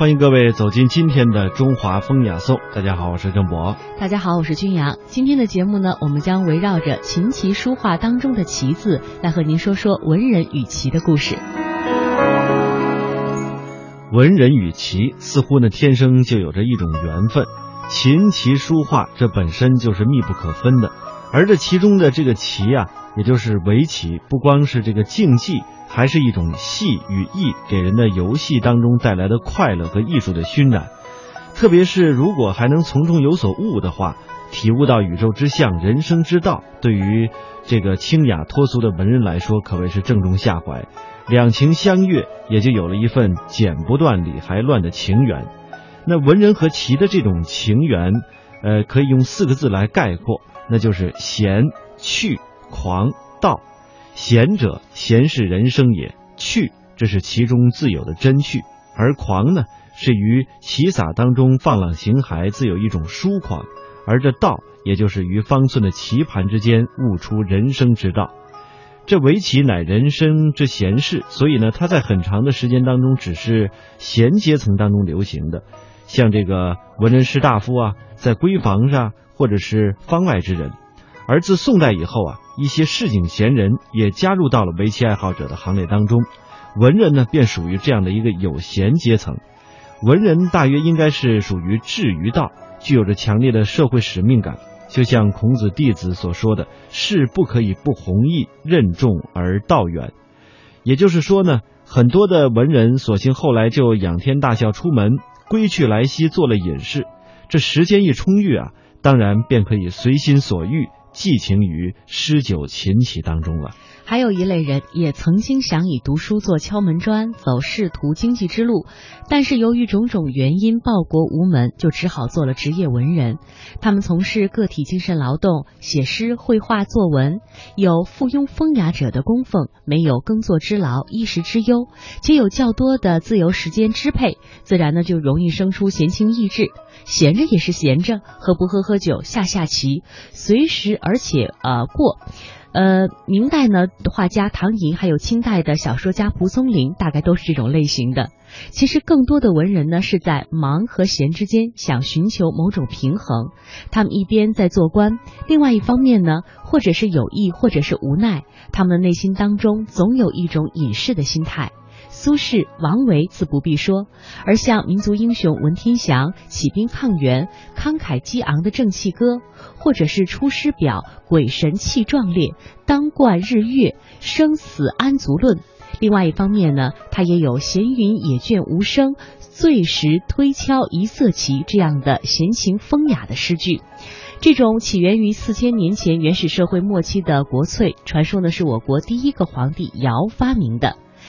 欢迎各位走进今天的中华风雅颂。大家好，我是郑博。大家好，我是君阳。今天的节目呢，我们将围绕着琴棋书画当中的“棋”字，来和您说说文人与棋的故事。文人与棋似乎呢，天生就有着一种缘分。琴棋书画这本身就是密不可分的，而这其中的这个棋啊，也就是围棋，不光是这个竞技。还是一种戏与艺给人的游戏当中带来的快乐和艺术的熏染，特别是如果还能从中有所悟的话，体悟到宇宙之象、人生之道，对于这个清雅脱俗的文人来说，可谓是正中下怀。两情相悦，也就有了一份剪不断理还乱的情缘。那文人和棋的这种情缘，呃，可以用四个字来概括，那就是闲、趣、狂、道。闲者，闲是人生也；趣，这是其中自有的真趣；而狂呢，是于棋洒当中放浪形骸，自有一种疏狂；而这道，也就是于方寸的棋盘之间悟出人生之道。这围棋乃人生之闲事，所以呢，它在很长的时间当中只是闲阶层当中流行的，像这个文人士大夫啊，在闺房上或者是方外之人。而自宋代以后啊，一些市井闲人也加入到了围棋爱好者的行列当中，文人呢便属于这样的一个有闲阶层。文人大约应该是属于志于道，具有着强烈的社会使命感。就像孔子弟子所说的“事不可以不弘毅，任重而道远”。也就是说呢，很多的文人索性后来就仰天大笑出门，归去来兮做了隐士。这时间一充裕啊，当然便可以随心所欲。寄情于诗酒琴棋当中了。还有一类人也曾经想以读书做敲门砖，走仕途经济之路，但是由于种种原因报国无门，就只好做了职业文人。他们从事个体精神劳动，写诗、绘画、作文，有附庸风雅者的供奉，没有耕作之劳、衣食之忧，且有较多的自由时间支配，自然呢就容易生出闲情逸致。闲着也是闲着，喝不喝喝酒，下下棋，随时而且呃过。呃，明代呢，画家唐寅，还有清代的小说家蒲松龄，大概都是这种类型的。其实，更多的文人呢，是在忙和闲之间想寻求某种平衡。他们一边在做官，另外一方面呢，或者是有意，或者是无奈，他们内心当中总有一种隐士的心态。苏轼、王维自不必说，而像民族英雄文天祥起兵抗元，慷慨激昂的正气歌，或者是《出师表》鬼神气壮烈，当冠日月，生死安足论。另外一方面呢，他也有闲云野卷无声，醉时推敲一色棋这样的闲情风雅的诗句。这种起源于四千年前原始社会末期的国粹，传说呢是我国第一个皇帝尧发明的。